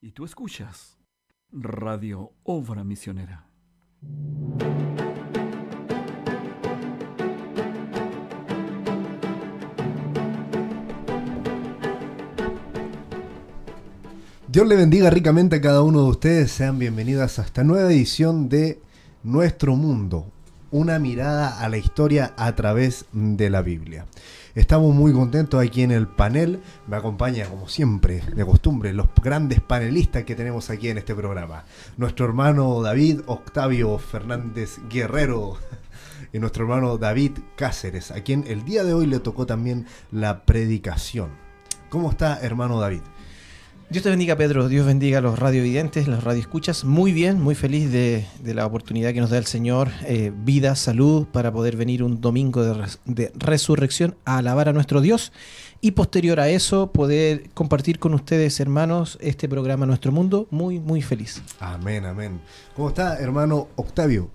Y tú escuchas Radio Obra Misionera. Dios le bendiga ricamente a cada uno de ustedes. Sean bienvenidas a esta nueva edición de Nuestro Mundo, una mirada a la historia a través de la Biblia. Estamos muy contentos aquí en el panel. Me acompaña, como siempre, de costumbre, los grandes panelistas que tenemos aquí en este programa. Nuestro hermano David Octavio Fernández Guerrero y nuestro hermano David Cáceres, a quien el día de hoy le tocó también la predicación. ¿Cómo está, hermano David? Dios te bendiga, Pedro. Dios bendiga a los radiovidentes, las radioescuchas. Muy bien, muy feliz de, la oportunidad que nos da el Señor. Eh, vida, salud, para poder venir un domingo de, resurrección a alabar a nuestro Dios. Y posterior a eso, poder compartir con ustedes, hermanos, este programa Nuestro Mundo. Muy, muy feliz. Amén, amén. ¿Cómo está, hermano Octavio?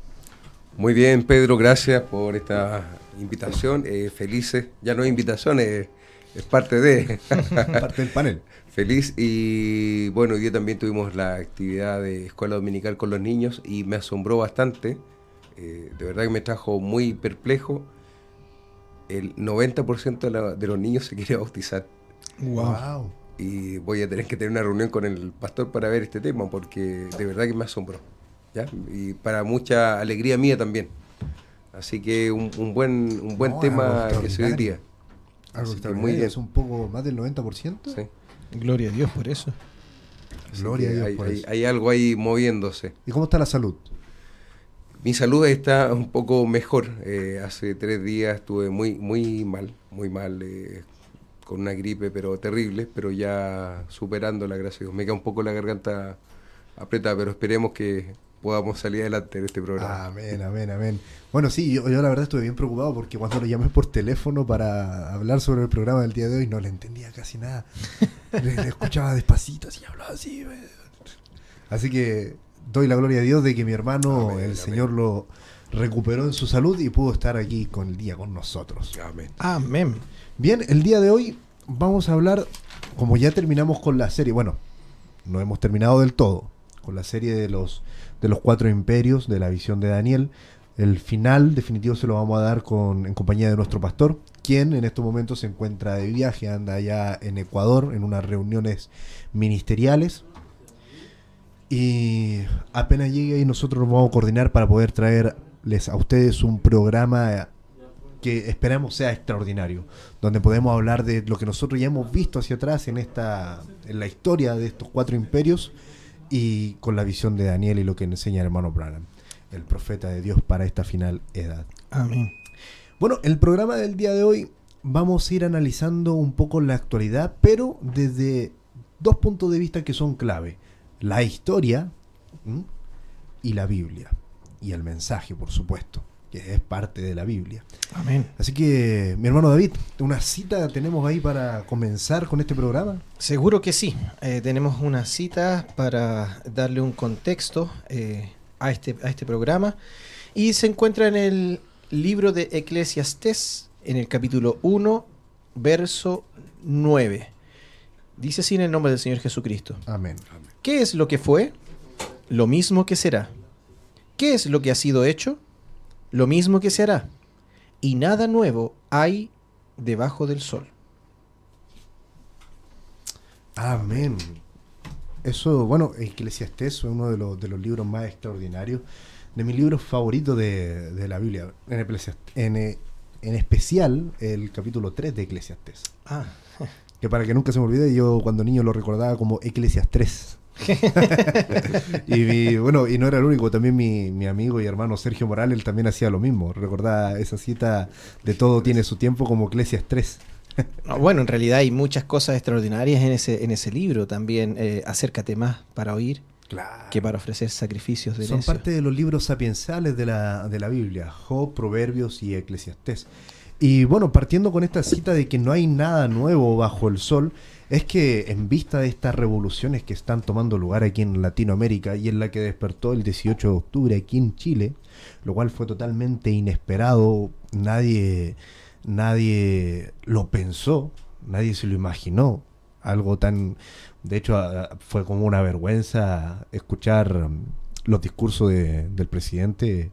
Muy bien, Pedro. Gracias por esta invitación. Eh, felices. Ya no es invitación, es parte de. parte del panel feliz y bueno, hoy día también tuvimos la actividad de escuela dominical con los niños y me asombró bastante, eh, de verdad que me trajo muy perplejo, el 90% de, los niños se quiere bautizar. Wow. Y voy a tener que tener una reunión con el pastor para ver este tema porque de verdad que me asombró. ¿ya? Y para mucha alegría mía también. Así que un, buen, un buen tema que se hoy día. Algo muy bien. Es un poco más del 90%. Sí. Gloria a Dios por eso. Gloria a Dios hay, por eso. Hay, algo ahí moviéndose. ¿Y cómo está la salud? Mi salud está un poco mejor. Eh, hace tres días estuve muy, muy mal, muy mal, eh, con una gripe, pero terrible, pero ya superando la gracia de Dios. Me queda un poco la garganta apretada, pero esperemos que podamos salir adelante de este programa. Amén, amén, amén. Bueno, sí, yo, la verdad estuve bien preocupado porque cuando lo llamé por teléfono para hablar sobre el programa del día de hoy no le entendía casi nada. le, escuchaba despacito y hablaba así. Así que doy la gloria a Dios de que mi hermano, el Señor, lo recuperó en su salud y pudo estar aquí con el día con nosotros. Amén. Amén. Bien, el día de hoy vamos a hablar, como ya terminamos con la serie, bueno, no hemos terminado del todo, con la serie de los de los cuatro imperios de la visión de Daniel. El final definitivo se lo vamos a dar con, en compañía de nuestro pastor, quien en estos momentos se encuentra de viaje, anda allá en Ecuador en unas reuniones ministeriales. Y apenas llegue ahí nosotros nos vamos a coordinar para poder traerles a ustedes un programa que esperamos sea extraordinario, donde podemos hablar de lo que nosotros ya hemos visto hacia atrás en esta en la historia de estos cuatro imperios y con la visión de Daniel y lo que enseña el hermano Branham, el profeta de Dios para esta final edad. Amén. Bueno, el programa del día de hoy vamos a ir analizando un poco la actualidad, pero desde dos puntos de vista que son clave. La historia y la Biblia. Y el mensaje, por supuesto que es parte de la Biblia. Amén. Así que, mi hermano David, ¿una cita tenemos ahí para comenzar con este programa? Seguro que sí. Eh, tenemos una cita para darle un contexto eh, a, este, a este programa. Y se encuentra en el libro de Eclesiastés, en el capítulo 1, verso 9. Dice así en el nombre del Señor Jesucristo. Amén. ¿Qué es lo que fue? Lo mismo que será. ¿Qué es lo que ha sido hecho? Lo mismo que se hará, y nada nuevo hay debajo del sol. Amén. Eso, bueno, Eclesiastés es uno de los, de los libros más extraordinarios, de mis libros favoritos de, la Biblia, en, en, en, especial el capítulo 3 de Eclesiastés. Ah. Que para que nunca se me olvide, yo cuando niño lo recordaba como Eclesiastés. y bueno, y no era el único, también mi, amigo y hermano Sergio Morales también hacía lo mismo. Recordaba esa cita de todo tiene su tiempo como Eclesias 3. bueno, en realidad hay muchas cosas extraordinarias en ese, en ese libro también. Eh, acércate más para oír que para ofrecer sacrificios de Son parte de los libros sapiensales de la, de la Biblia, Job, Proverbios y Eclesiastés. Y bueno, partiendo con esta cita de que no hay nada nuevo bajo el sol, es que en vista de estas revoluciones que están tomando lugar aquí en Latinoamérica y en la que despertó el 18 de octubre aquí en Chile, lo cual fue totalmente inesperado, nadie, nadie lo pensó, nadie se lo imaginó. algo tan... De hecho, fue como una vergüenza escuchar los discursos del presidente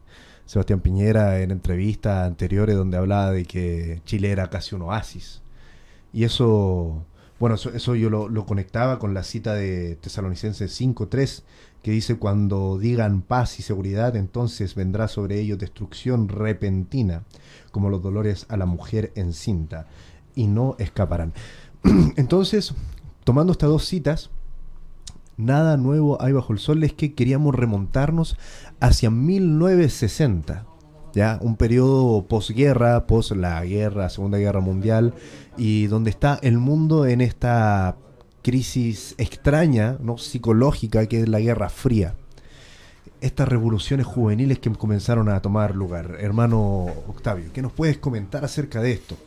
Sebastián Piñera en entrevistas anteriores donde hablaba de que Chile era casi un oasis. Y eso, bueno, eso, yo lo, lo, conectaba con la cita de Tesalonicenses 5.3, que dice, cuando digan paz y seguridad, entonces vendrá sobre ellos destrucción repentina, como los dolores a la mujer encinta, y no escaparán. entonces, tomando estas dos citas, nada nuevo hay bajo el sol, es que queríamos remontarnos hacia 1960. ¿Ya? Un periodo posguerra, pos la guerra, Segunda Guerra Mundial, y donde está el mundo en esta crisis extraña, ¿no? psicológica, que es la Guerra Fría. Estas revoluciones juveniles que comenzaron a tomar lugar. Hermano Octavio, ¿qué nos puedes comentar acerca de esto?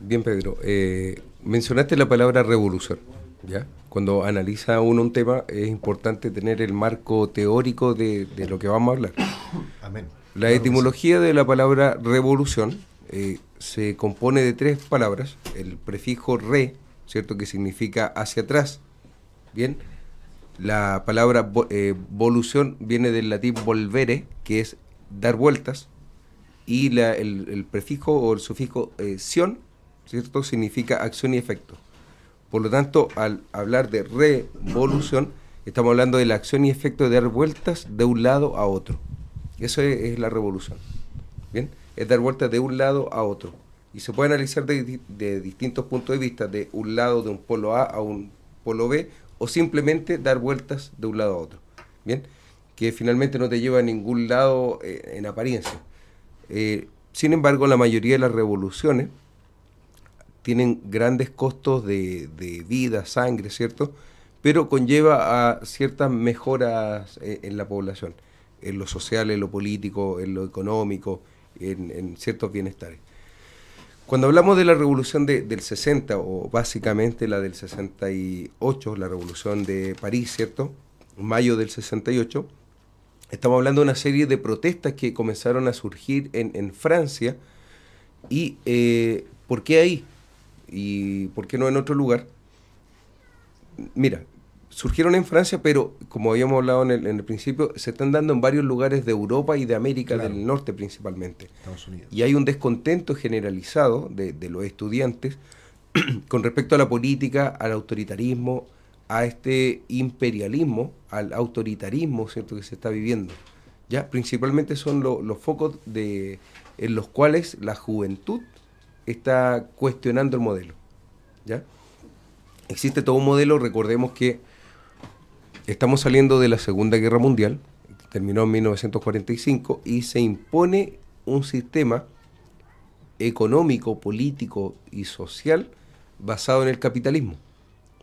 Bien, Pedro. Eh, mencionaste la palabra revolución. ¿Ya? Cuando analiza uno un tema es importante tener el marco teórico de, lo que vamos a hablar. Amén. La etimología de la palabra revolución eh, se compone de tres palabras. El prefijo re, ¿cierto? Que significa hacia atrás. Bien. La palabra eh, volución viene del latín volvere, que es dar vueltas. Y el, prefijo o el sufijo eh, sion, ¿cierto? Significa acción y efecto. Por lo tanto, al hablar de revolución, estamos hablando de la acción y efecto de dar vueltas de un lado a otro. Eso es, la revolución. ¿Bien? Es dar vueltas de un lado a otro. Y se puede analizar de, distintos puntos de vista, de un lado de un polo A a un polo B, o simplemente dar vueltas de un lado a otro. ¿Bien? Que finalmente no te lleva a ningún lado eh, en apariencia. Eh, sin embargo, la mayoría de las revoluciones tienen grandes costos de, vida, sangre, ¿cierto? Pero conlleva a ciertas mejoras eh, en, la población, en lo social, en lo político, en lo económico, en, ciertos bienestares. Cuando hablamos de la revolución del 60, o básicamente la del 68, la revolución de París, ¿cierto? Mayo del 68, estamos hablando de una serie de protestas que comenzaron a surgir en, Francia. ¿Y eh, por qué ahí? ¿Y por qué no en otro lugar? Mira, surgieron en Francia, pero como habíamos hablado en el, principio, se están dando en varios lugares de Europa y de América del Norte principalmente. Y hay un descontento generalizado de, los estudiantes con respecto a la política, al autoritarismo, a este imperialismo, al autoritarismo ¿cierto? que se está viviendo. Ya, principalmente son los focos de, en los cuales la juventud está cuestionando el modelo. ¿ya? Existe todo un modelo, recordemos que estamos saliendo de la Segunda Guerra Mundial, terminó en 1945, y se impone un sistema económico, político y social basado en el capitalismo.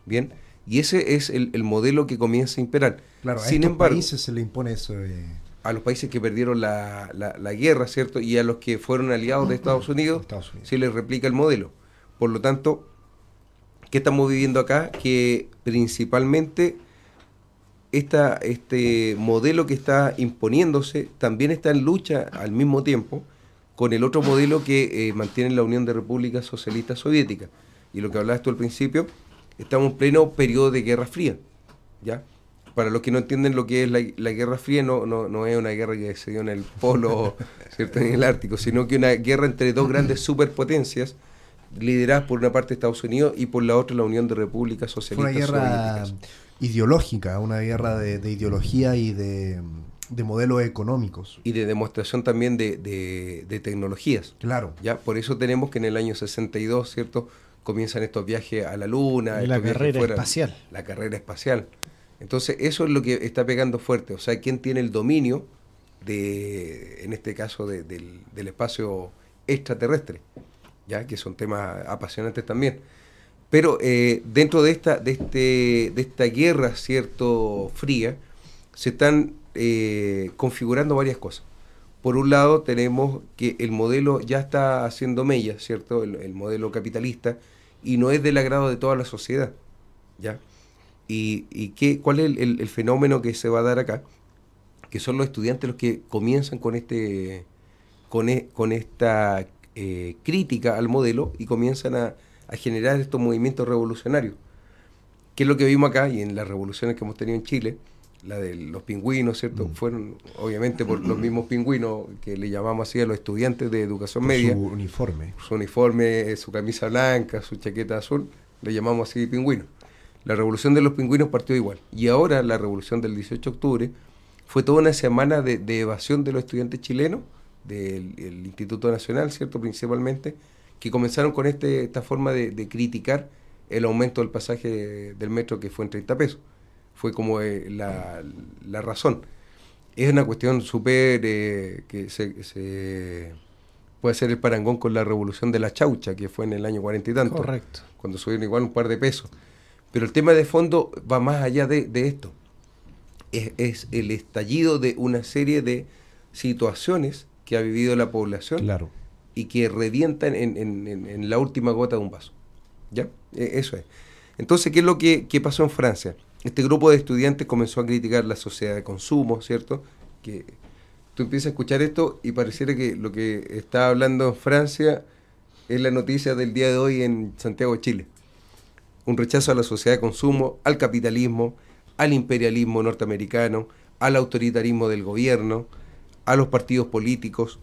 Bien, y ese es el, modelo que comienza a imperar. Claro, Sin a embargo, países se le impone eso. De a los países que perdieron la, la, guerra, ¿cierto? Y a los que fueron aliados de Estados Unidos, se les replica el modelo. Por lo tanto, ¿qué estamos viviendo acá? Que principalmente esta, este modelo que está imponiéndose también está en lucha al mismo tiempo con el otro modelo que eh, mantiene la Unión de Repúblicas Socialistas Soviéticas. Y lo que hablabas tú al principio, estamos en pleno periodo de Guerra Fría, ¿ya? Para los que no entienden lo que es la, Guerra Fría, no, no, es una guerra que se dio en el Polo, ¿cierto? en el Ártico, sino que una guerra entre dos grandes superpotencias, lideradas por una parte Estados Unidos y por la otra la Unión de Repúblicas Socialistas Una guerra ideológica, una guerra de, ideología y de, modelos económicos. Y de demostración también de, tecnologías. Claro. ¿ya? Por eso tenemos que en el año 62, ¿cierto? Comienzan estos viajes a la Luna. la carrera espacial. La carrera espacial. Entonces, eso es lo que está pegando fuerte. O sea, quién tiene el dominio de, en este caso, del, espacio extraterrestre, ya que son temas apasionantes también. Pero eh, dentro de esta, este, de esta guerra, cierto, fría, se están eh, configurando varias cosas. Por un lado, tenemos que el modelo ya está haciendo mella, ¿cierto? El, el modelo capitalista, y no es del agrado de toda la sociedad, ¿ya? ¿Y, qué, cuál es el, fenómeno que se va a dar acá? Que son los estudiantes los que comienzan con, este, con, e, con esta eh, crítica al modelo y comienzan a, generar estos movimientos revolucionarios. ¿Qué es lo que vimos acá y en las revoluciones que hemos tenido en Chile? La de los pingüinos, ¿cierto? Mm. Fueron obviamente por los mismos pingüinos que le llamamos así a los estudiantes de educación Por media su uniforme. su uniforme, su camisa blanca, su chaqueta azul, le llamamos así pingüino. La revolución de los pingüinos partió igual. Y ahora la revolución del 18 de octubre fue toda una semana de, de evasión de los estudiantes chilenos, del el Instituto Nacional, ¿cierto? Principalmente, que comenzaron con este, esta forma de, de criticar el aumento del pasaje del metro que fue en 30 pesos. Fue como eh, la, la razón. Es una cuestión súper eh, que se, se puede ser el parangón con la revolución de la chaucha, que fue en el año cuarenta y tanto, Correcto. cuando subieron igual un par de pesos. Pero el tema de fondo va más allá de, de esto. Es, es el estallido de una serie de situaciones que ha vivido la población Claro. y que revientan en, en- en- en la última gota de un vaso. ¿Ya? E- Eso es. Entonces, ¿qué es lo que, pasó en Francia? Este grupo de estudiantes comenzó a criticar la sociedad de consumo, ¿cierto? Que tú empiezas a escuchar esto y pareciera que lo que está hablando en Francia es la noticia del día de hoy en Santiago Chile. Un rechazo a la sociedad de consumo, al capitalismo, al imperialismo norteamericano, al autoritarismo del gobierno, a los partidos políticos,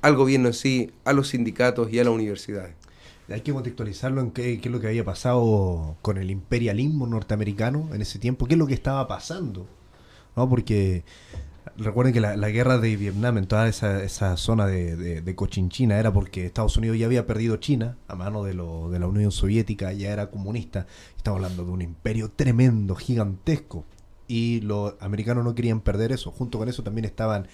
al gobierno en sí, a los sindicatos y a las universidades. Hay que contextualizarlo en qué, qué es lo que había pasado con el imperialismo norteamericano en ese tiempo, qué es lo que estaba pasando. ¿no? Porque recuerden que la, la guerra de Vietnam en toda esa, esa zona de, de- de Cochinchina era porque Estados Unidos ya había perdido China a mano de, lo, de la Unión Soviética, ya era comunista. Estamos hablando de un imperio tremendo, gigantesco. Y los americanos no querían perder eso. Junto con eso también estaban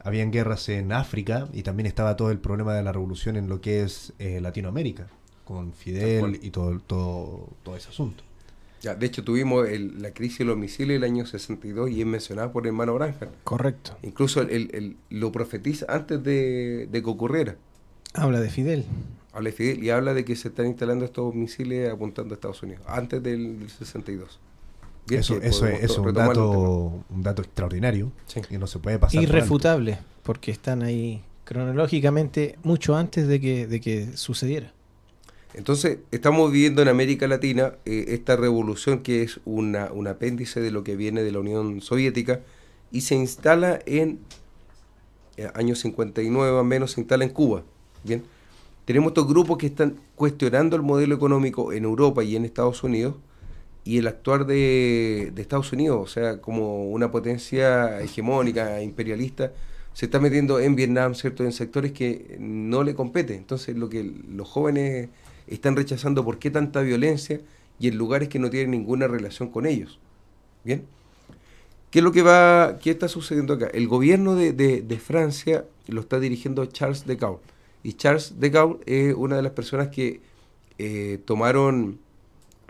habían guerras en África y también estaba todo el problema de la revolución en lo que es eh, Latinoamérica, con Fidel y todo, todo, todo ese asunto. Ya, de hecho, tuvimos el- la crisis de los misiles el año 62 y es mencionada por el hermano Branham. Correcto. Incluso el- el- lo profetiza antes de, de que ocurriera. Habla de Fidel. Habla de Fidel y habla de que se están instalando estos misiles apuntando a Estados Unidos, antes del, del 62. Bien, eso es, eso es un dato, un dato extraordinario Sí. que no se puede pasar. por. Irrefutable, porque están ahí cronológicamente mucho antes de que, de que sucediera. Entonces, estamos viviendo en América Latina eh, esta revolución que es una, un apéndice de lo que viene de la Unión Soviética y se instala en eh, años 59 más o menos, se instala en Cuba. Bien, tenemos estos grupos que están cuestionando el modelo económico en Europa y en Estados Unidos y el actuar de, de Estados Unidos, o sea, como una potencia hegemónica, imperialista, se está metiendo en Vietnam, ¿cierto? En sectores que no le competen. Entonces, lo que los jóvenes están rechazando, ¿por qué tanta violencia? Y en lugares que no tienen ninguna relación con ellos. ¿Bien? ¿Qué es lo que va, qué está sucediendo acá? El gobierno de, de- de Francia lo está dirigiendo Charles de Gaulle. Y Charles de Gaulle es una de las personas que eh, tomaron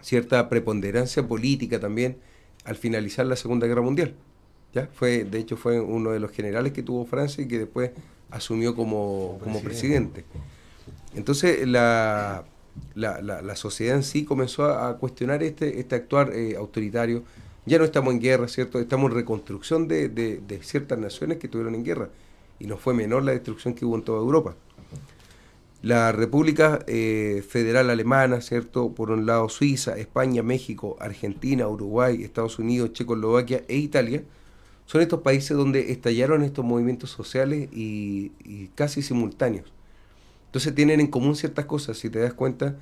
cierta preponderancia política también al finalizar la Segunda Guerra Mundial. ¿ya? Fue, de hecho, fue uno de los generales que tuvo Francia y que después asumió como, como presidente. Entonces, la, la, la- sociedad en sí comenzó a, cuestionar este, este actuar eh, autoritario. Ya no estamos en guerra, ¿cierto? Estamos en reconstrucción de, de- ciertas naciones que estuvieron en guerra. Y no fue menor la destrucción que hubo en toda Europa. La República eh, Federal Alemana, ¿cierto? Por un lado Suiza, España, México, Argentina, Uruguay, Estados Unidos, Checoslovaquia e Italia, son estos países donde estallaron estos movimientos sociales y casi simultáneos. Entonces tienen en común ciertas cosas, si te das cuenta,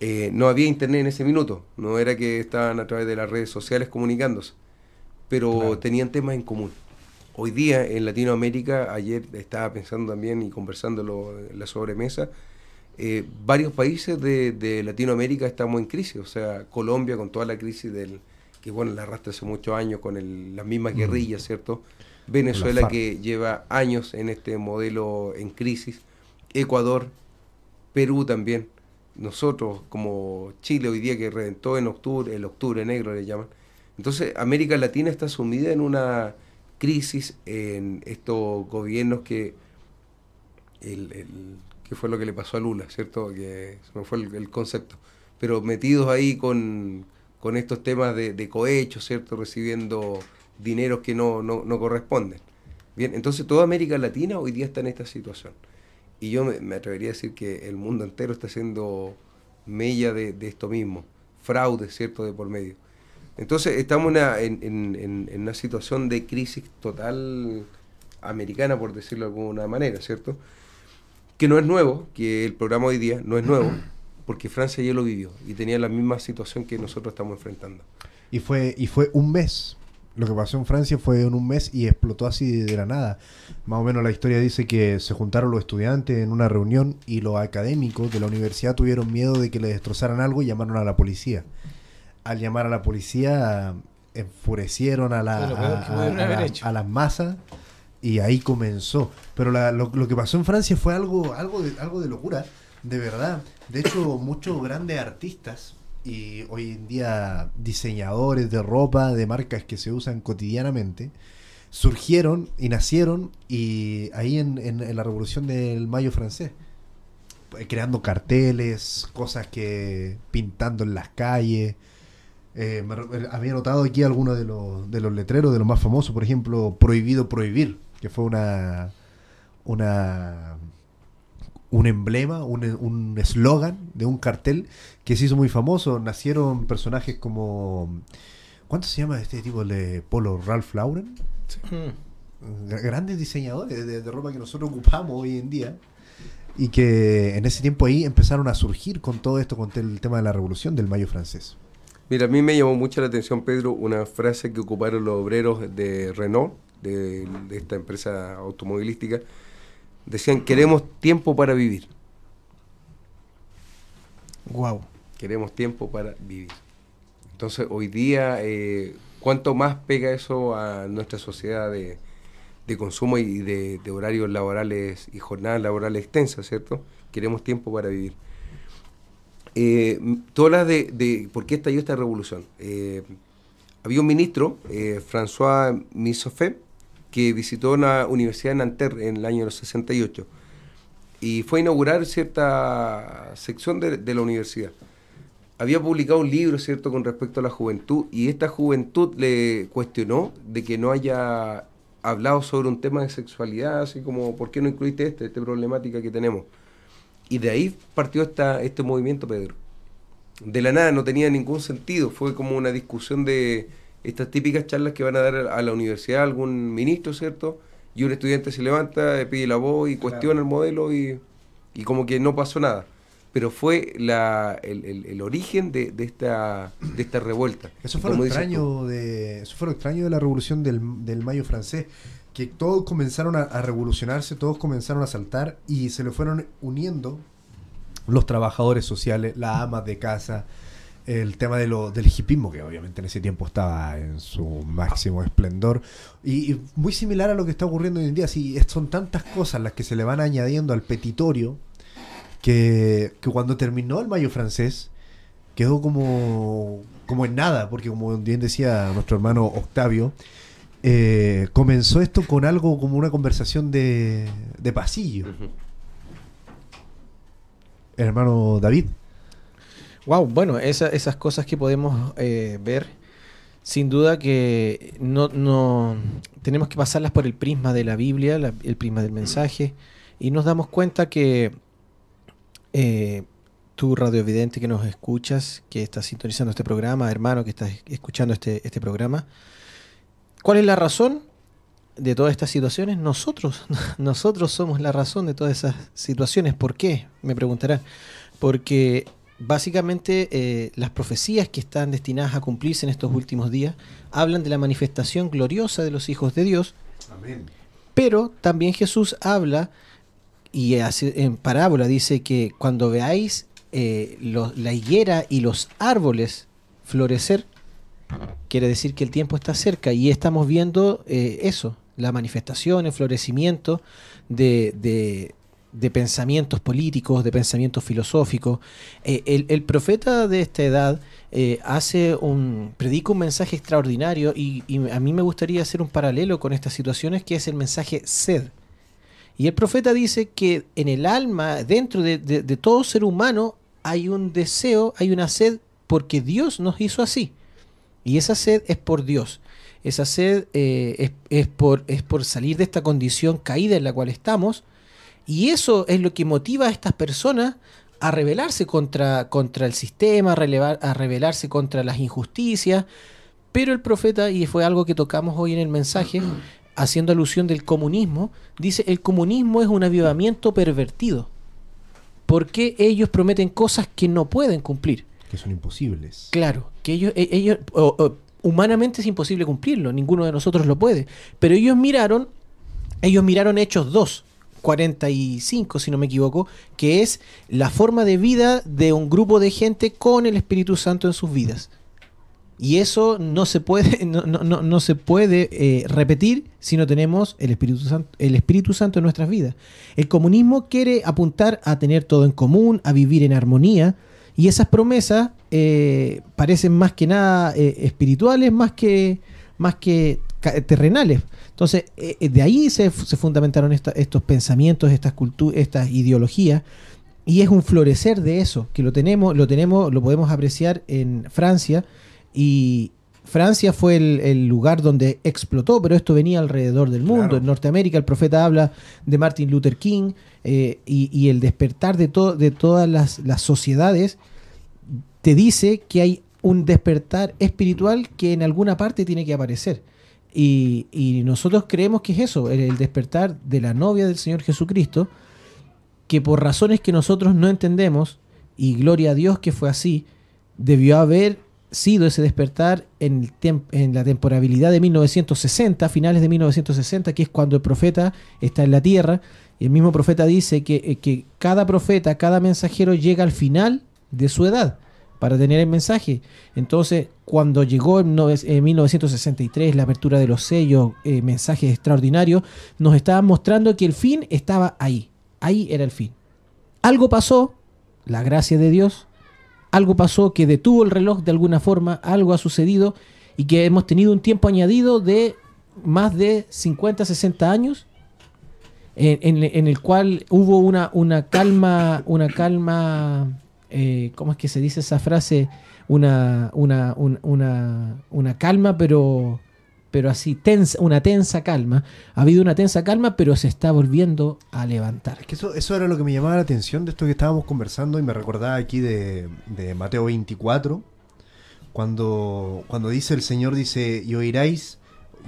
eh, no había internet en ese minuto, no era que estaban a través de las redes sociales comunicándose, pero Claro. tenían temas en común. Hoy día en Latinoamérica, ayer estaba pensando también y conversándolo en la sobremesa, eh, varios países de, de Latinoamérica estamos en crisis, o sea, Colombia con toda la crisis del que bueno, la arrastra hace muchos años con el- las mismas Mm. guerrillas, ¿cierto? Venezuela que lleva años en este modelo en crisis, Ecuador, Perú también, nosotros como Chile hoy día que reventó en octubre, el octubre negro le llaman. Entonces América Latina está sumida en una crisis en estos gobiernos que el, el- fue lo que le pasó a Lula, ¿cierto? Que se me fue el, el concepto. Pero metidos ahí con, con estos temas de, de cohecho, ¿cierto? Recibiendo dineros que no, no, no corresponden. Bien, entonces toda América Latina hoy día está en esta situación. Y yo me, me atrevería a decir que el mundo entero está haciendo mella de, de esto mismo. fraudes, ¿cierto?, de por medio. Entonces estamos una, en, en, en, una situación de crisis total americana, por decirlo de alguna manera, ¿cierto? Que no es nuevo, que el programa hoy día no es nuevo, porque Francia ya lo vivió y tenía la misma situación que nosotros estamos enfrentando. Y fue, y fue un mes. Lo que pasó en Francia fue en un mes y explotó así de la nada. Más o menos la historia dice que se juntaron los estudiantes en una reunión y los académicos de la universidad tuvieron miedo de que le destrozaran algo y llamaron a la policía al llamar a la policía enfurecieron a, la, a, las masas y ahí comenzó. Pero lo, que pasó en Francia fue algo, algo, de, algo de locura, de verdad. De hecho, muchos grandes artistas y hoy en día diseñadores de ropa, de marcas que se usan cotidianamente, surgieron y nacieron y ahí en, en la revolución del mayo francés creando carteles, cosas que pintando en las calles, eh, eh, había notado aquí algunos de los, de los letreros, de los más famosos, por ejemplo, Prohibido Prohibir, que fue una, una un emblema, un eslogan de un cartel que se hizo muy famoso. Nacieron personajes como... ¿Cuánto se llama este tipo de polo? Ralph Lauren. Grandes diseñadores de, de, ropa que nosotros ocupamos hoy en día. Y que en ese tiempo ahí empezaron a surgir con todo esto, con el tema de la revolución del mayo francés. Mira, a mí me llamó mucho la atención, Pedro, una frase que ocuparon los obreros de Renault, de, esta empresa automovilística. Decían, queremos tiempo para vivir. Wow. Queremos tiempo para vivir. Entonces, hoy día, eh, ¿cuánto más pega eso a nuestra sociedad de, consumo y de, de, horarios laborales y jornadas laborales extensas, ¿cierto? Queremos tiempo para vivir. Eh, tú hablas de, por qué estalló esta revolución. Eh, había un ministro, eh, François Misofé, que visitó una universidad en Nanterre en el año 68 y fue a inaugurar cierta sección de, la universidad. Había publicado un libro, ¿cierto?, con respecto a la juventud y esta juventud le cuestionó de que no haya hablado sobre un tema de sexualidad, así como, ¿por qué no incluiste este, esta problemática que tenemos? Y de ahí partió esta, este movimiento, Pedro. De la nada, no tenía ningún sentido. Fue como una discusión de estas típicas charlas que van a dar a la universidad algún ministro, ¿cierto? Y un estudiante se levanta, pide la voz y cuestiona el modelo y, como que no pasó nada. Pero fue la, el, origen de, esta, de esta revuelta. Eso fue, lo extraño de, eso fue lo extraño de la revolución del, del mayo francés que todos comenzaron a, revolucionarse, todos comenzaron a saltar y se le fueron uniendo los trabajadores sociales, las amas de casa, el tema de lo, del hipismo, que obviamente en ese tiempo estaba en su máximo esplendor, y, muy similar a lo que está ocurriendo hoy en día. Sí, son tantas cosas las que se le van añadiendo al petitorio que, que cuando terminó el Mayo francés quedó como, como en nada, porque como bien decía nuestro hermano Octavio, eh, comenzó esto con algo como una conversación de, pasillo. hermano David. Wow, bueno, esas cosas que podemos eh, ver, sin duda que no, no, tenemos que pasarlas por el prisma de la Biblia, el prisma del mensaje, y nos damos cuenta que eh, tú, radioevidente que nos escuchas, que estás sintonizando este programa, hermano que estás escuchando este, este programa, ¿Cuál es la razón de todas estas situaciones? Nosotros, nosotros somos la razón de todas esas situaciones. ¿Por qué? Me preguntarán. Porque básicamente eh, las profecías que están destinadas a cumplirse en estos últimos días hablan de la manifestación gloriosa de los hijos de Dios. Amén. Pero también Jesús habla y en parábola dice que cuando veáis eh, la higuera y los árboles florecer, quiere decir que el tiempo está cerca y estamos viendo eh, eso, la manifestación, el florecimiento de, pensamientos políticos, de pensamientos filosóficos. Eh, el, profeta de esta edad eh, hace un, predica un mensaje extraordinario y, a mí me gustaría hacer un paralelo con estas situaciones que es el mensaje sed. Y el profeta dice que en el alma, dentro de, de todo ser humano, hay un deseo, hay una sed porque Dios nos hizo así. Y esa sed es por Dios. Esa sed eh, es, por, es por salir de esta condición caída en la cual estamos. Y eso es lo que motiva a estas personas a rebelarse contra, contra el sistema, a, relevar- a rebelarse contra las injusticias, pero el profeta, y fue algo que tocamos hoy en el mensaje, haciendo alusión del comunismo, dice, el comunismo es un avivamiento pervertido, porque ellos prometen cosas que no pueden cumplir. Que son imposibles. Claro, que ellos, e- ellos humanamente es imposible cumplirlo, ninguno de nosotros lo puede. Pero ellos miraron, ellos miraron Hechos 2, 45, si no me equivoco, que es la forma de vida de un grupo de gente con el Espíritu Santo en sus vidas. Y eso no se puede, no, no- no- no se puede eh, repetir si no tenemos el Espíritu, Santo, el Espíritu Santo en nuestras vidas. El comunismo quiere apuntar a tener todo en común, a vivir en armonía, y esas promesas eh, parecen más que nada eh, espirituales, más que, más que terrenales. Entonces, eh, eh, de ahí se, se fundamentaron esta- estos pensamientos, estas culturas, estas ideologías, y es un florecer de eso, que lo tenemos, lo tenemos, lo podemos apreciar en Francia, y Francia fue el, el lugar donde explotó, pero esto venía alrededor del mundo. Claro. En Norteamérica el profeta habla de Martin Luther King eh, y, y el despertar de, to- de todas las, las sociedades te dice que hay un despertar espiritual que en alguna parte tiene que aparecer. Y, nosotros creemos que es eso, el, despertar de la novia del Señor Jesucristo, que por razones que nosotros no entendemos, y gloria a Dios que fue así, debió haber sido ese despertar en, el en la temporalidad de 1960, finales de 1960, que es cuando el profeta está en la tierra, y el mismo profeta dice que, eh, que cada profeta, cada mensajero llega al final de su edad para tener el mensaje. Entonces, cuando llegó en nove- en 1963 la apertura de los sellos, eh, mensajes extraordinarios, nos estaban mostrando que el fin estaba ahí. Ahí era el fin. Algo pasó, la gracia de Dios, algo pasó que detuvo el reloj de alguna forma, algo ha sucedido y que hemos tenido un tiempo añadido de más de 50, 60 años en, el cual hubo una calma, una calma, eh, ¿cómo es que se dice esa frase? Una, una, un- una, una calma, pero, pero así, tensa, una tensa calma. Ha habido una tensa calma, pero se está volviendo a levantar. Que eso, eso era lo que me llamaba la atención de esto que estábamos conversando y me recordaba aquí de, de Mateo 24, cuando, cuando dice el Señor, dice, y oiréis,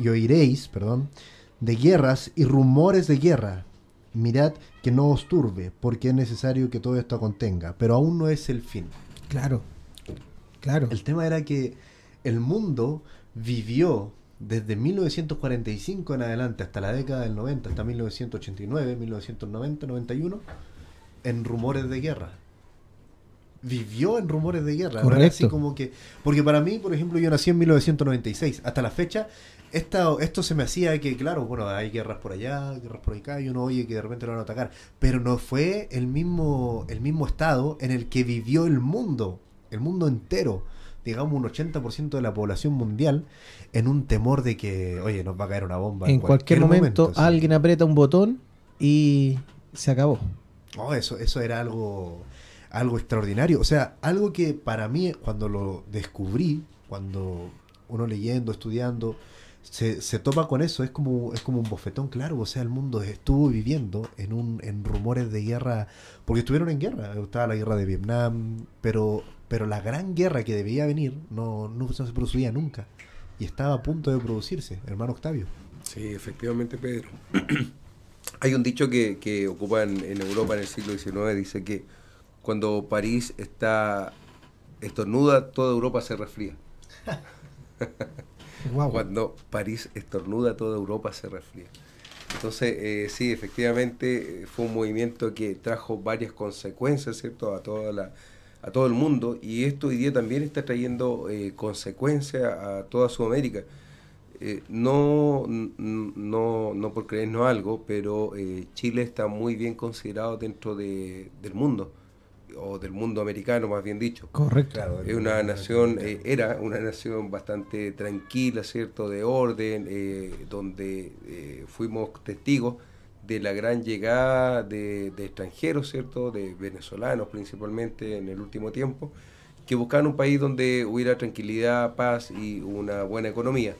y oiréis, perdón, de guerras y rumores de guerra. Mirad que no os turbe, porque es necesario que todo esto contenga, pero aún no es el fin. Claro, claro. El tema era que el mundo vivió desde 1945 en adelante hasta la década del 90, hasta 1989, 1990, 91, en rumores de guerra. Vivió en rumores de guerra. era así Correcto. como que, porque para mí, por ejemplo, yo nací en 1996. Hasta la fecha, esta, esto se me hacía que, claro, bueno, hay guerras por allá, guerras por acá, y uno oye que de repente lo van a atacar. Pero no fue el mismo, el mismo estado en el que vivió el mundo, el mundo entero digamos un 80% de la población mundial en un temor de que, oye, nos va a caer una bomba. En cualquier, momento, alguien aprieta un botón y se acabó. No, eso, eso era algo, algo extraordinario. O sea, algo que para mí, cuando lo descubrí, cuando uno leyendo, estudiando, se, se topa con eso, es como, es como un bofetón, claro. O sea, el mundo estuvo viviendo en, un, en rumores de guerra, porque estuvieron en guerra. Estaba la guerra de Vietnam, pero, pero la gran guerra que debía venir no, no se producía nunca. Y estaba a punto de producirse, hermano Octavio. Sí, efectivamente, Pedro. Hay un dicho que, que ocupan en Europa en el siglo XIX, dice que cuando París está estornuda, toda Europa se resfría. Cuando París estornuda, toda Europa se resfría. Entonces, eh, sí, efectivamente eh, fue un movimiento que trajo varias consecuencias, ¿cierto?, a toda la a todo el mundo y esto hoy día también está trayendo eh, consecuencias a toda Sudamérica. Eh, no, no, no por creernos algo, pero eh, Chile está muy bien considerado dentro de, del mundo, o del mundo americano más bien dicho. Correcto. Claro, Es una nación, eh, era una nación bastante tranquila, ¿cierto? De orden, eh, donde eh, fuimos testigos de la gran llegada de, de extranjeros, ¿cierto? De venezolanos principalmente en el último tiempo, que buscaban un país donde hubiera tranquilidad, paz y una buena economía.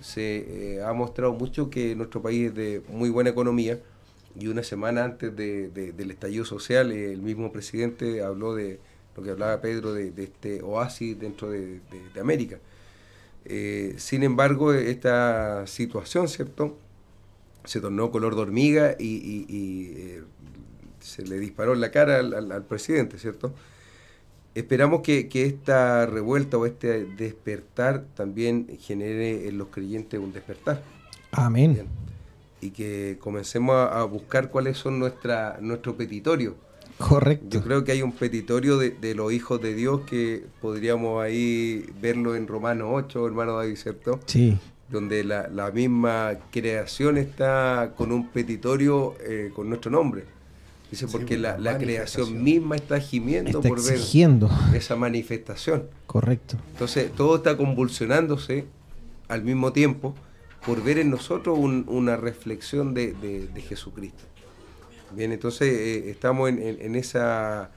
Se eh, ha mostrado mucho que nuestro país es de muy buena economía y una semana antes del estallido social, el mismo presidente habló de lo que hablaba Pedro, de, este oasis dentro de, América. Eh, sin embargo, esta situación, ¿cierto? Se tornó color de hormiga y, eh, se le disparó en la cara al, presidente, ¿cierto? Esperamos que, esta revuelta o este despertar también genere en los creyentes un despertar. Amén y que comencemos a, buscar cuáles son nuestra, nuestro petitorio. Correcto. Yo creo que hay un petitorio de, los hijos de Dios que podríamos ahí verlo en Romanos 8, hermano David, ¿cierto? Sí. Donde la, misma creación está con un petitorio eh, con nuestro nombre. Dice, porque la, creación misma está gimiendo por ver esa manifestación. Correcto. Entonces, todo está convulsionándose al mismo tiempo por ver en nosotros una reflexión de, Jesucristo. Bien, entonces eh, estamos en, esa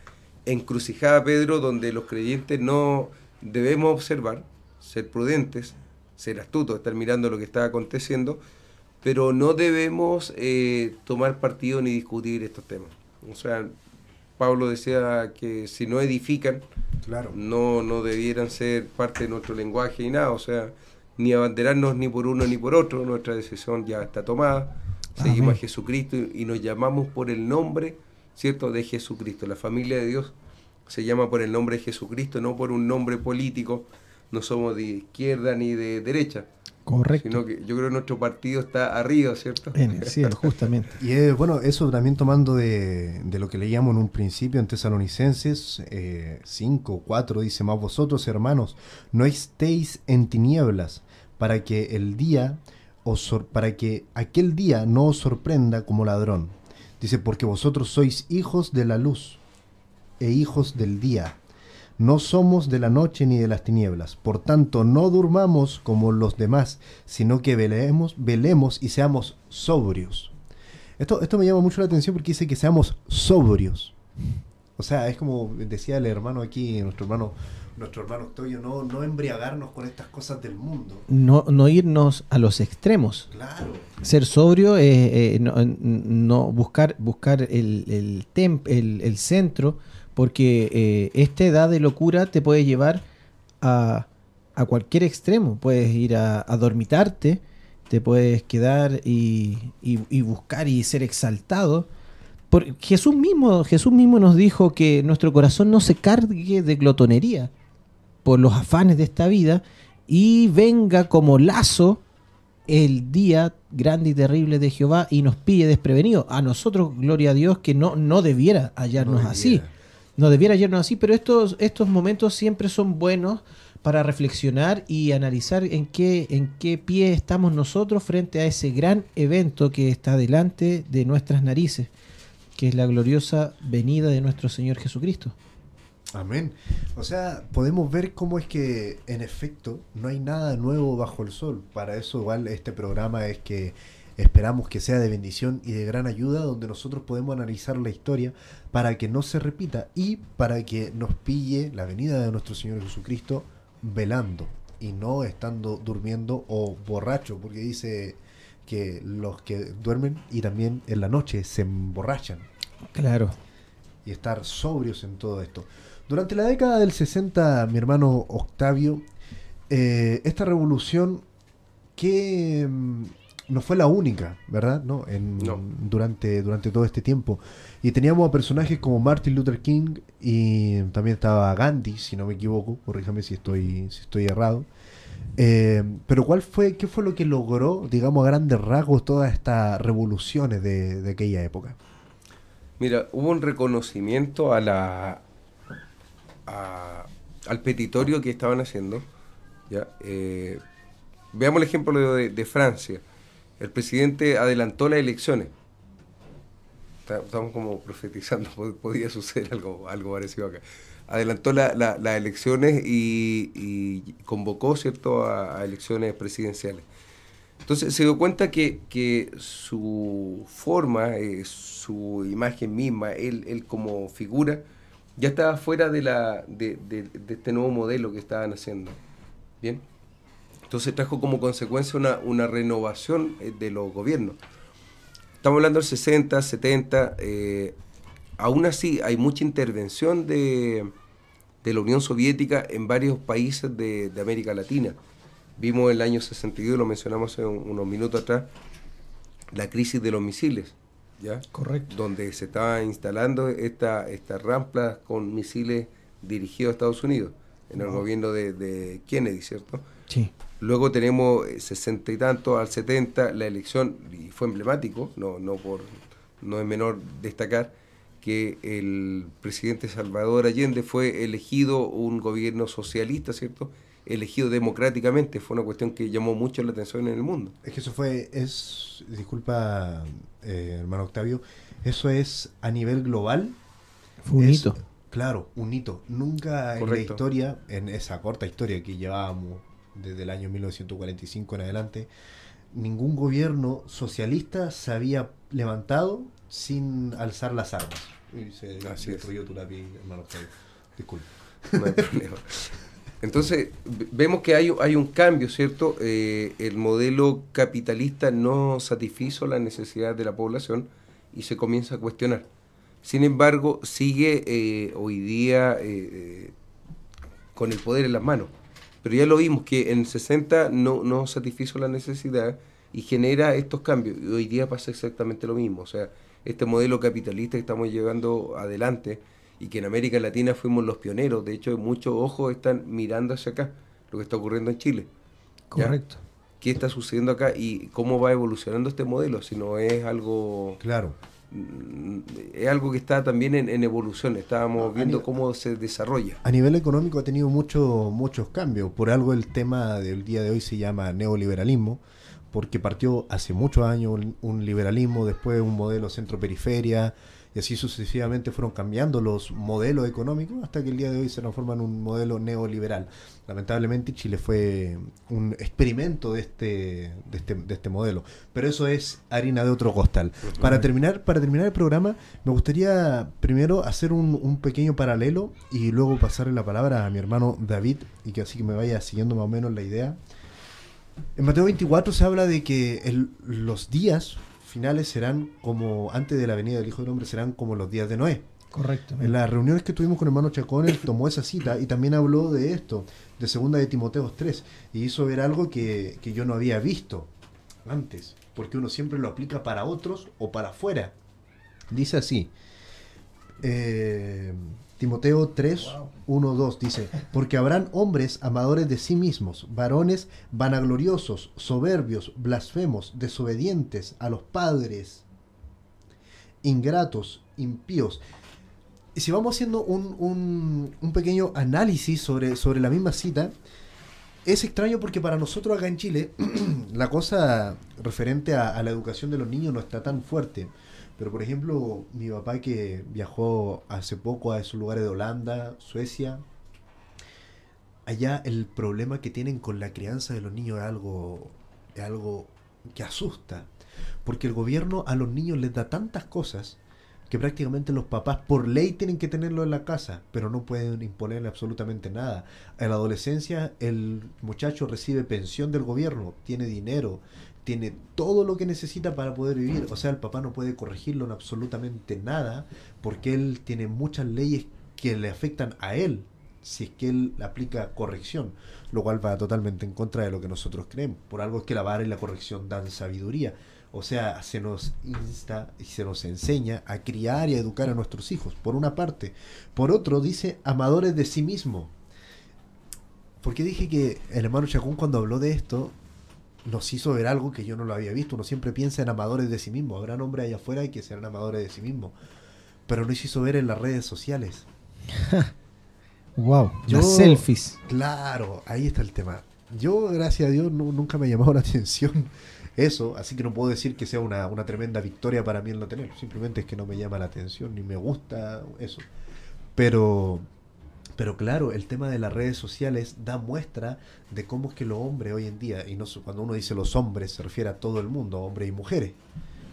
encrucijada, Pedro, donde los creyentes no debemos observar, ser prudentes, ser astutos, estar mirando lo que está aconteciendo, pero no debemos eh, tomar partido ni discutir estos temas. O sea, Pablo decía que si no edifican, claro. no, no debieran ser parte de nuestro lenguaje y nada. O sea, ni abanderarnos ni por uno ni por otro, nuestra decisión ya está tomada, seguimos a Jesucristo y, nos llamamos por el nombre, ¿cierto?, de Jesucristo. La familia de Dios se llama por el nombre de Jesucristo, no por un nombre político, no somos de izquierda ni de derecha. Correcto. Sino que yo creo que nuestro partido está arriba, ¿cierto? En el cielo, justamente. Y bueno, eso también tomando de, lo que leíamos en un principio en Tesalonicenses eh, 5, 4, dice, más vosotros, hermanos, no estéis en tinieblas, para que el día os para que aquel día no os sorprenda como ladrón. Dice, porque vosotros sois hijos de la luz e hijos del día. No somos de la noche ni de las tinieblas. Por tanto, no durmamos como los demás, sino que velemos, velemos y seamos sobrios. Esto, esto me llama mucho la atención porque dice que seamos sobrios. O sea, es como decía el hermano aquí, nuestro hermano nuestro hermano Octavio, no, no embriagarnos con estas cosas del mundo. No, no irnos a los extremos. Claro. Ser sobrio, eh, eh no, buscar, buscar el, el, el, centro, porque eh, esta edad de locura te puede llevar a, a cualquier extremo. Puedes ir a, dormitarte, te puedes quedar y, y, buscar y ser exaltado. Por, Jesús mismo, Jesús mismo nos dijo que nuestro corazón no se cargue de glotonería por los afanes de esta vida y venga como lazo el día grande y terrible de Jehová y nos pille desprevenido. A nosotros, gloria a Dios, que no, no debiera hallarnos así. No debiera hallarnos así, pero estos, estos momentos siempre son buenos para reflexionar y analizar en qué, en qué pie estamos nosotros frente a ese gran evento que está delante de nuestras narices, que es la gloriosa venida de nuestro Señor Jesucristo. Amén. O sea, podemos ver cómo es que, en efecto, no hay nada nuevo bajo el sol. Para eso, igual, este programa es que esperamos que sea de bendición y de gran ayuda, donde nosotros podemos analizar la historia para que no se repita y para que nos pille la venida de nuestro Señor Jesucristo velando y no estando durmiendo o borracho, porque dice que los que duermen y también en la noche se emborrachan. Claro. Y estar sobrios en todo esto. Durante la década del 60, mi hermano Octavio, eh, esta revolución que mm, no fue la única, ¿verdad? ¿No? En, Durante, durante todo este tiempo. Y teníamos a personajes como Martin Luther King y también estaba Gandhi, si no me equivoco, corríjame si estoy, si estoy errado. Eh, pero ¿cuál fue, qué fue lo que logró, digamos, a grandes rasgos todas estas revoluciones de, de aquella época? Mira, hubo un reconocimiento a la, al petitorio que estaban haciendo. Eh, veamos el ejemplo de, Francia. El presidente adelantó las elecciones. Estamos como profetizando, podía suceder algo, algo parecido acá. Adelantó las elecciones y, convocó ¿cierto? A, elecciones presidenciales. Entonces se dio cuenta que, su forma, eh, su imagen misma, él, él como figura, ya estaba fuera de, la, de, este nuevo modelo que estaban haciendo. Bien. Entonces trajo como consecuencia una, renovación eh, de los gobiernos. estamos hablando del 60, 70, eh, aún así hay mucha intervención de, de, la Unión Soviética en varios países de, de, América Latina. Vimos el año 62, lo mencionamos hace unos minutos atrás, la crisis de los misiles. ¿Ya? Correcto. Donde se estaba instalando esta, esta rampa con misiles dirigidos a Estados Unidos, en el gobierno de, de, Kennedy, ¿cierto? Sí. Luego tenemos 60 y tanto al 70 la elección, y fue emblemático, no, no, por, no es menor destacar, que el presidente Salvador Allende fue elegido un gobierno socialista, ¿cierto? Elegido democráticamente, fue una cuestión que llamó mucho la atención en el mundo. Es que eso fue, es, disculpa, eh, hermano Octavio, eso es a nivel global. Fue un hito. Claro, un hito. Nunca en la historia, en esa corta historia que llevábamos desde el año 1945 en adelante, ningún gobierno socialista se había levantado sin alzar las armas. Y se Así destruyó tu lápiz, hermano Disculpe. No hay problema. Entonces, vemos que hay, hay un cambio, ¿cierto? Eh, el modelo capitalista no satisfizo la necesidad de la población y se comienza a cuestionar. Sin embargo, sigue eh, hoy día eh, con el poder en las manos. Pero ya lo vimos que en 60 no, no satisfizo la necesidad y genera estos cambios. Y hoy día pasa exactamente lo mismo. O sea, este modelo capitalista que estamos llevando adelante y que en América Latina fuimos los pioneros. De hecho, muchos ojos están mirando hacia acá, lo que está ocurriendo en Chile. Correcto. ¿Qué está sucediendo acá y cómo va evolucionando este modelo? Si no es algo... Claro es algo que está también en, evolución, estábamos viendo cómo se desarrolla. A nivel económico ha tenido mucho, muchos cambios, por algo el tema del día de hoy se llama neoliberalismo, porque partió hace muchos años un liberalismo, después un modelo centro-periferia, y así sucesivamente fueron cambiando los modelos económicos hasta que el día de hoy se transforma en un modelo neoliberal. Lamentablemente Chile fue un experimento de este, de este, de este modelo, pero eso es harina de otro costal. Para terminar, para terminar el programa, me gustaría primero hacer un, un pequeño paralelo y luego pasarle la palabra a mi hermano David y que así que me vaya siguiendo más o menos la idea. En Mateo 24 se habla de que el, los días finales serán como, antes de la venida del Hijo del Hombre, serán como los días de Noé. Correcto. En las reuniones que tuvimos con hermano Chacón, él tomó esa cita y también habló de esto, de segunda de Timoteo 3, y hizo ver algo que, que yo no había visto antes, porque uno siempre lo aplica para otros o para afuera. Dice así, eh, Timoteo 3, 1, 2 dice, porque habrán hombres amadores de sí mismos, varones vanagloriosos, soberbios, blasfemos, desobedientes a los padres, ingratos, impíos. Y si vamos haciendo un, un, un pequeño análisis sobre, sobre la misma cita, es extraño porque para nosotros acá en Chile la cosa referente a, a la educación de los niños no está tan fuerte. Pero por ejemplo, mi papá que viajó hace poco a esos lugares de Holanda, Suecia, allá el problema que tienen con la crianza de los niños es algo, algo que asusta. Porque el gobierno a los niños les da tantas cosas que prácticamente los papás por ley tienen que tenerlo en la casa, pero no pueden imponerle absolutamente nada. En la adolescencia el muchacho recibe pensión del gobierno, tiene dinero, tiene todo lo que necesita para poder vivir. O sea, el papá no puede corregirlo en absolutamente nada porque él tiene muchas leyes que le afectan a él si es que él aplica corrección, lo cual va totalmente en contra de lo que nosotros creemos. Por algo es que la vara y la corrección dan sabiduría. O sea, se nos insta y se nos enseña a criar y a educar a nuestros hijos, por una parte. Por otro, dice amadores de sí mismo. Porque dije que el hermano Chacón cuando habló de esto, nos hizo ver algo que yo no lo había visto. Uno siempre piensa en amadores de sí mismo. Habrá hombres allá afuera que serán amadores de sí mismo. Pero nos hizo ver en las redes sociales. wow, las selfies. Claro, ahí está el tema. Yo, gracias a Dios, nunca me ha llamado la atención eso, así que no puedo decir que sea una, una tremenda victoria para mí el no tenerlo. Simplemente es que no me llama la atención ni me gusta eso. Pero pero claro, el tema de las redes sociales da muestra de cómo es que los hombres hoy en día, y no cuando uno dice los hombres se refiere a todo el mundo, hombres y mujeres,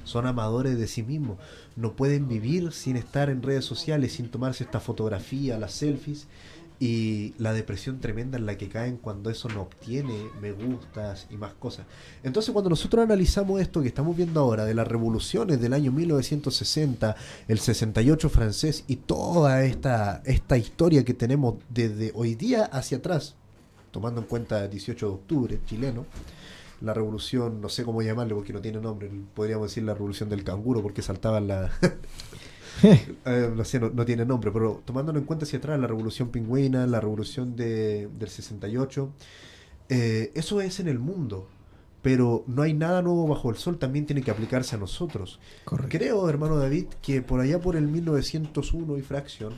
son amadores de sí mismos. No pueden vivir sin estar en redes sociales, sin tomarse esta fotografía, las selfies. Y la depresión tremenda en la que caen cuando eso no obtiene me gustas y más cosas. Entonces cuando nosotros analizamos esto que estamos viendo ahora de las revoluciones del año 1960, el 68 francés y toda esta, esta historia que tenemos desde hoy día hacia atrás, tomando en cuenta el 18 de octubre chileno, la revolución, no sé cómo llamarle porque no tiene nombre, podríamos decir la revolución del canguro porque saltaban la... Eh, no sé, no, tiene nombre, pero tomándolo en cuenta hacia atrás, la revolución pingüina, la revolución de, del 68, eh, eso es en el mundo, pero no hay nada nuevo bajo el sol, también tiene que aplicarse a nosotros. Creo, hermano David, que por allá por el 1901 y fracción,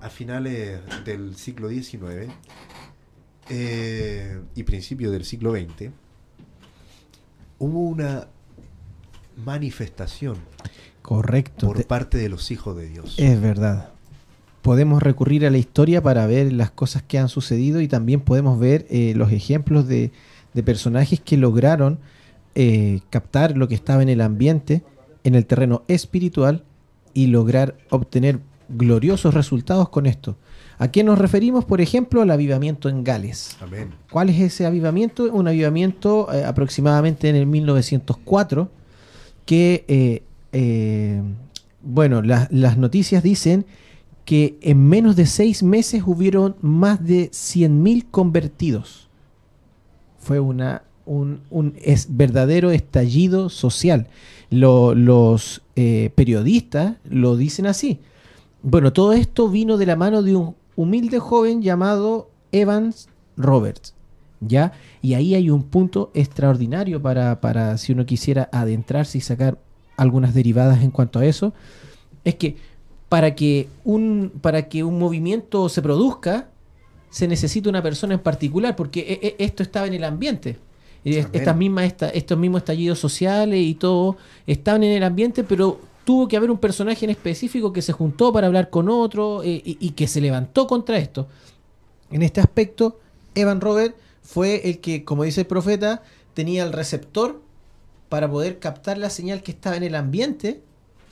a finales del siglo XIX eh, y principios del siglo XX, hubo una manifestación Correcto. Por parte de los hijos de Dios. Es verdad. Podemos recurrir a la historia para ver las cosas que han sucedido y también podemos ver eh, los ejemplos de, personajes que lograron eh, captar lo que estaba en el ambiente, en el terreno espiritual y lograr obtener gloriosos resultados con esto. ¿A qué nos referimos? Por ejemplo, al avivamiento en Gales. Amén. ¿Cuál es ese avivamiento? Un avivamiento eh, aproximadamente en el 1904 que eh, bueno, las noticias dicen que en menos de seis meses hubieron más de 100.000 convertidos. Fue un, verdadero estallido social. los eh, periodistas lo dicen así. Bueno, todo esto vino de la mano de un humilde joven llamado Evans Roberts. ¿Ya? Y ahí hay un punto extraordinario para si uno quisiera adentrarse y sacar algunas derivadas en cuanto a eso, es que para que un, para que un movimiento se produzca, se necesita una persona en particular, porque e, e, esto estaba en el ambiente. Estas mismas, estos mismos estallidos sociales y todo estaban en el ambiente, pero tuvo que haber un personaje en específico que se juntó para hablar con otro eh, y, y, que se levantó contra esto. En este aspecto, Evan Robert fue el que, como dice el profeta, tenía el receptor para poder captar la señal que estaba en el ambiente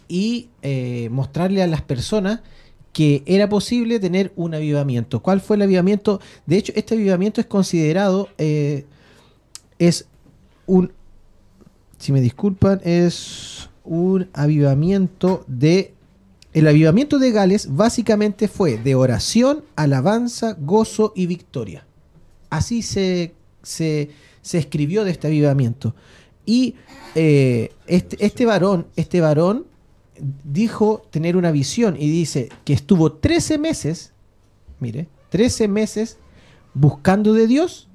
y eh, mostrarle a las personas que era posible tener un avivamiento. ¿Cuál fue el avivamiento? De hecho, este avivamiento es considerado, eh, es un, si me disculpan, es un avivamiento de... El avivamiento de Gales básicamente fue de oración, alabanza, gozo y victoria. Así se, se, se escribió de este avivamiento. Y eh, este, este, varón, este varón dijo tener una visión y dice que estuvo 13 meses, mire, 13 meses buscando de Dios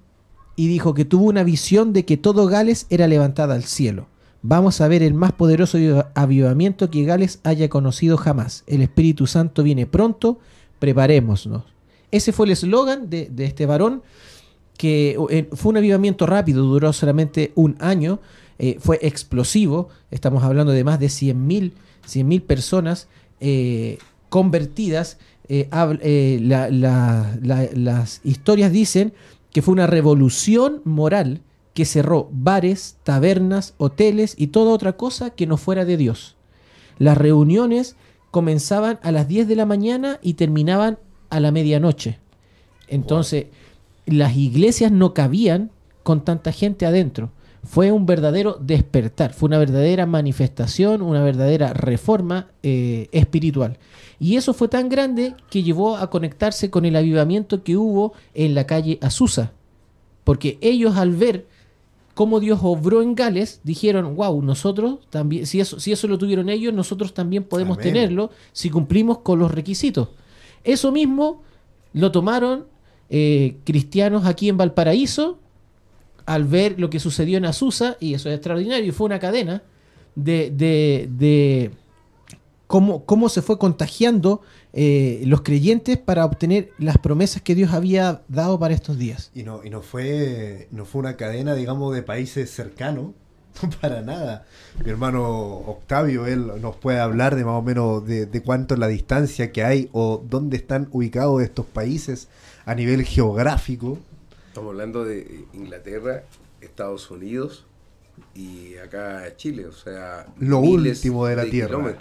y dijo que tuvo una visión de que todo Gales era levantada al cielo. Vamos a ver el más poderoso avivamiento que Gales haya conocido jamás. El Espíritu Santo viene pronto, preparémonos. Ese fue el eslogan de, de este varón que eh, fue un avivamiento rápido, duró solamente un año, eh, fue explosivo, estamos hablando de más de 100.000 100 personas eh, convertidas. las historias dicen que fue una revolución moral que cerró bares, tabernas, hoteles y toda otra cosa que no fuera de Dios. Las reuniones comenzaban a las 10 de la mañana y terminaban a la medianoche. Entonces, las iglesias no cabían con tanta gente adentro. Fue un verdadero despertar, fue una verdadera manifestación, una verdadera reforma eh, espiritual. Y eso fue tan grande que llevó a conectarse con el avivamiento que hubo en la calle Azusa. Porque ellos al ver cómo Dios obró en Gales, dijeron, wow, nosotros también, si eso, si eso lo tuvieron ellos, nosotros también podemos tenerlo si cumplimos con los requisitos. Eso mismo lo tomaron eh, cristianos aquí en Valparaíso al ver lo que sucedió en Azusa, y eso es extraordinario, fue una cadena de, de, cómo, cómo, se fue contagiando eh, los creyentes para obtener las promesas que Dios había dado para estos días. Y no, y no fue, no fue una cadena, digamos, de países cercanos, para nada. Mi hermano Octavio, él nos puede hablar de más o menos de, de cuánto es la distancia que hay o dónde están ubicados estos países a nivel geográfico. Estamos hablando de Inglaterra, Estados Unidos y acá Chile, o sea, lo último de la Tierra.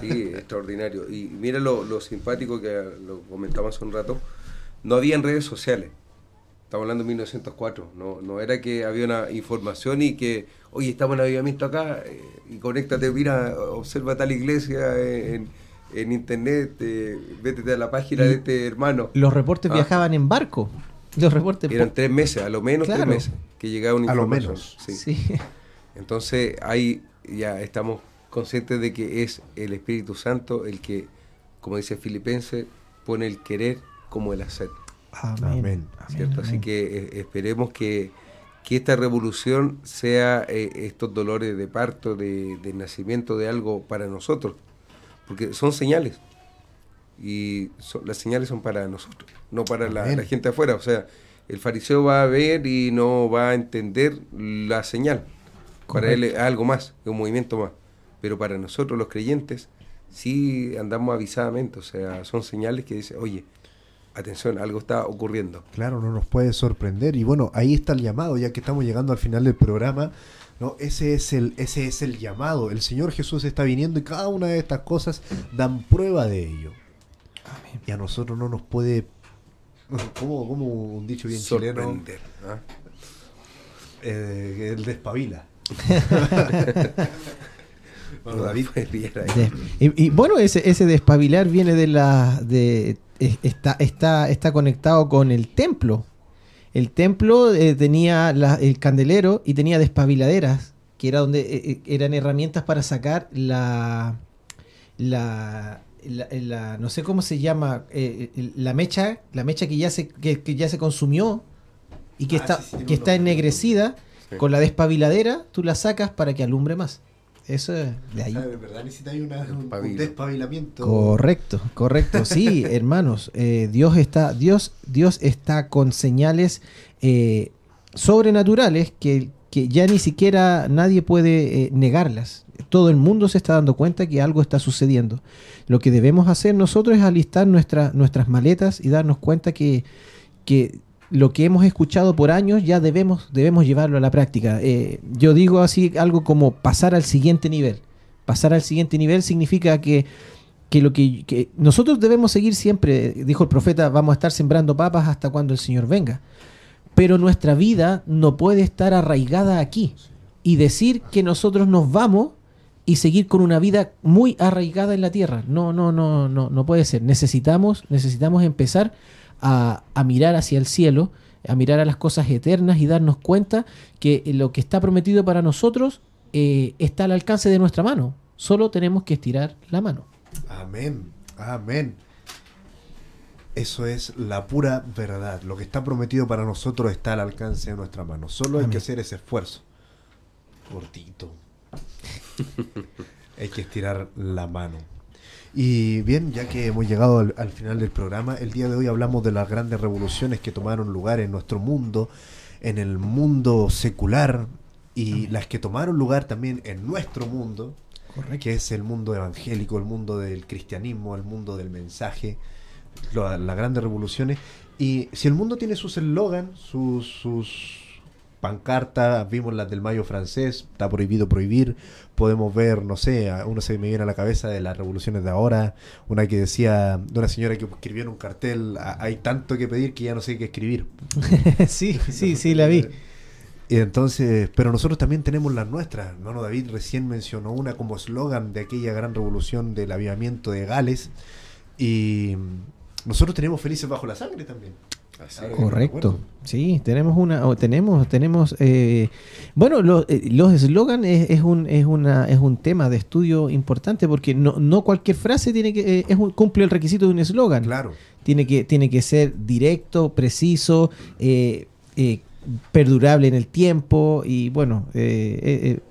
Sí, extraordinario. Y mira lo, lo simpático que lo comentamos hace un rato. No habían redes sociales. Estamos hablando de 1904. No, no era que había una información y que, oye, estamos en avivamiento acá eh, y conéctate, mira, observa tal iglesia en, en internet, eh, vete a la página de este hermano. Los reportes Ah. viajaban en barco. Los reportes Eran tres meses, a lo menos Claro. tres meses, que llegaba una A lo menos. Sí. Sí. Entonces ahí ya estamos conscientes de que es el Espíritu Santo el que, como dice Filipenses, pone el querer como el hacer. Amén. Amén. ¿cierto? Así que eh, esperemos que, que esta revolución sea eh, estos dolores de parto, de, de nacimiento de algo para nosotros, porque son señales. Y son- las señales son para nosotros, no para la, gente afuera. O sea, el fariseo va a ver y no va a entender la señal. Para él es algo más, es un movimiento más. Pero para nosotros los creyentes sí andamos avisadamente, o sea, son señales que dicen, oye, atención, algo está ocurriendo. Claro, no nos puede sorprender. Y bueno, ahí está el llamado, ya que estamos llegando al final del programa. ¿No? Ese, es el, ese es el llamado. El Señor Jesús está viniendo y cada una de estas cosas dan prueba de ello. Y a nosotros no nos puede, como, como un dicho bien chileno, sorprender. ¿ah? eh, el despabila. Bueno, David, y, y bueno, ese, ese despabilar viene de la. de es- está, está, está conectado con el templo. El templo eh, tenía la- el candelero y tenía despabiladeras, que era donde eh, eh, eran herramientas para sacar la. la. la- la- no sé cómo se llama. eh, eh, la mecha. La mecha que ya se, que, que ya se consumió y que Ah, está, sí, sí, tiene que está ennegrecida. Sí. Con la despabiladera, tú la sacas para que alumbre más. Eso es de ahí. ¿sabes? ¿verdad? Necesita una, un, despabilamiento. Correcto, correcto. Sí, hermanos, eh, Dios está, Dios, Dios está con señales eh, sobrenaturales que, que ya ni siquiera nadie puede eh, negarlas. Todo el mundo se está dando cuenta que algo está sucediendo. Lo que debemos hacer nosotros es alistar nuestra- nuestras maletas y darnos cuenta que, que lo que hemos escuchado por años ya debemos, debemos llevarlo a la práctica. Eh, yo digo así algo como pasar al siguiente nivel. Pasar al siguiente nivel significa que, que lo que, que nosotros debemos seguir siempre, dijo el profeta, vamos a estar sembrando papas hasta cuando el Señor venga. Pero nuestra vida no puede estar arraigada aquí y decir que nosotros nos vamos y seguir con una vida muy arraigada en la tierra. No, no, no, no, no puede ser. Necesitamos, necesitamos empezar a, a mirar hacia el cielo, a mirar a las cosas eternas y darnos cuenta que lo que está prometido para nosotros eh, está al alcance de nuestra mano. Solo tenemos que estirar la mano. Amén, amén. Eso es la pura verdad. Lo que está prometido para nosotros está al alcance de nuestra mano. Solo hay que hacer ese esfuerzo. Cortito. hay que estirar la mano. Y bien, ya que hemos llegado al, al final del programa, el día de hoy hablamos de las grandes revoluciones que tomaron lugar en nuestro mundo, en el mundo secular y las que tomaron lugar también en nuestro mundo, que es el mundo evangélico, el mundo del cristianismo, el mundo del mensaje, lo- las grandes revoluciones. Y si el mundo tiene sus eslogan, sus, sus pancartas, vimos las del mayo francés, está prohibido prohibir, podemos ver, no sé, a- uno se me viene a la cabeza de las revoluciones de ahora, una que decía, de una señora que escribió en un cartel, "Ah, hay tanto que pedir que ya no sé qué escribir. sí, sí, sí, la vi. Y entonces, pero nosotros también tenemos las nuestras. Hermano David recién mencionó una como eslogan de aquella gran revolución del avivamiento de Gales. Y nosotros tenemos Felices bajo la sangre también. Así Correcto. Sí, tenemos una, tenemos, tenemos, eh, bueno, lo- eh, los eslogan es, es un, es una, es un tema de estudio importante porque no, no cualquier frase tiene que, eh, es un- cumple el requisito de un eslogan. Claro. Tiene que, tiene que ser directo, preciso, eh, perdurable en el tiempo y bueno,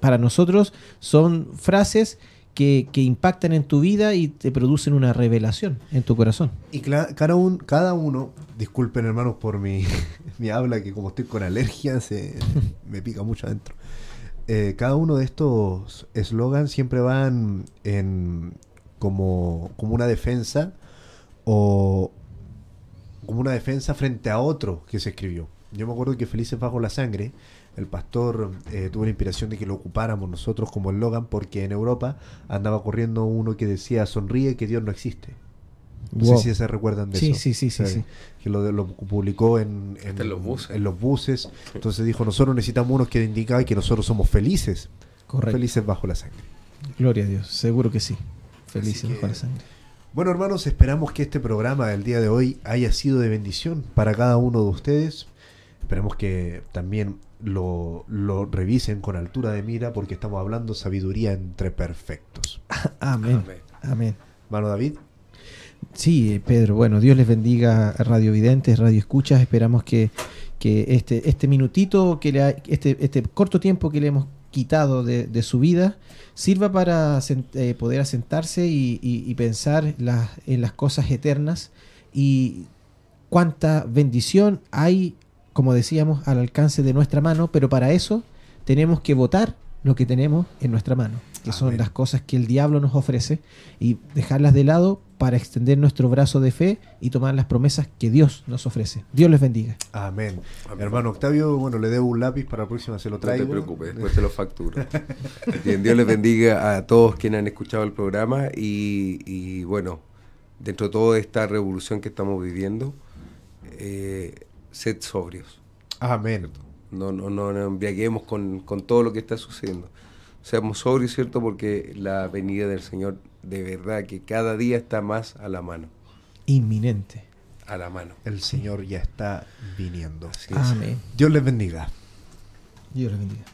para nosotros son frases que, que impactan en tu vida y te producen una revelación en tu corazón. Y cada, un, cada uno, disculpen hermanos por mi, mi habla, que como estoy con alergia, se, me pica mucho adentro. Eh, cada uno de estos eslogans siempre van en como, como una defensa o como una defensa frente a otro que se escribió. Yo me acuerdo que Felices Bajo la Sangre, el pastor eh, tuvo la inspiración de que lo ocupáramos nosotros como eslogan porque en Europa andaba corriendo uno que decía sonríe que Dios no existe. No Wow. sé si se recuerdan de Sí, eso. sí, sí, sí, sí. Que lo, lo publicó en, en- Hasta en los buses. en los buses. Entonces dijo, nosotros necesitamos unos que indican que nosotros somos felices. Correcto. Felices bajo la sangre. Gloria a Dios. Seguro que sí. Felices bajo la sangre. Bueno, hermanos, esperamos que este programa del día de hoy haya sido de bendición para cada uno de ustedes. Esperamos que también lo, lo revisen con altura de mira porque estamos hablando sabiduría entre perfectos. Amén. Amén. Amén. Hermano David, Sí, eh, Pedro, bueno, Dios les bendiga a Radio Videntes, Radio Escuchas. Esperamos que, que este, este minutito, que le ha- este, este corto tiempo que le hemos quitado de, de su vida, sirva para eh, poder asentarse y, y- y pensar las- en las cosas eternas y cuánta bendición hay, como decíamos, al alcance de nuestra mano, pero para eso tenemos que votar lo que tenemos en nuestra mano, que son las cosas que el diablo nos ofrece y dejarlas de lado para extender nuestro brazo de fe y tomar las promesas que Dios nos ofrece. Dios les bendiga. amén. Amén. Hermano Octavio, bueno, le debo un lápiz para la próxima, se lo No traigo. te preocupes, después te lo facturo. Bien, Dios les bendiga a todos quienes han escuchado el programa y, y, bueno, dentro de toda esta revolución que estamos viviendo, eh, sed sobrios. Amén. No, no, no nos embriaguemos con, con todo lo que está sucediendo. Seamos sobrios, ¿cierto? Porque la venida del Señor de verdad que cada día está más a la mano. Inminente. A la mano. El Señor ya está viniendo. Así es. Amén. Dios les bendiga. Dios les bendiga.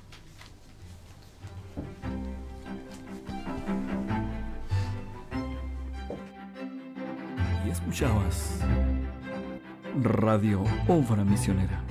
Y escuchabas Radio Obra Misionera.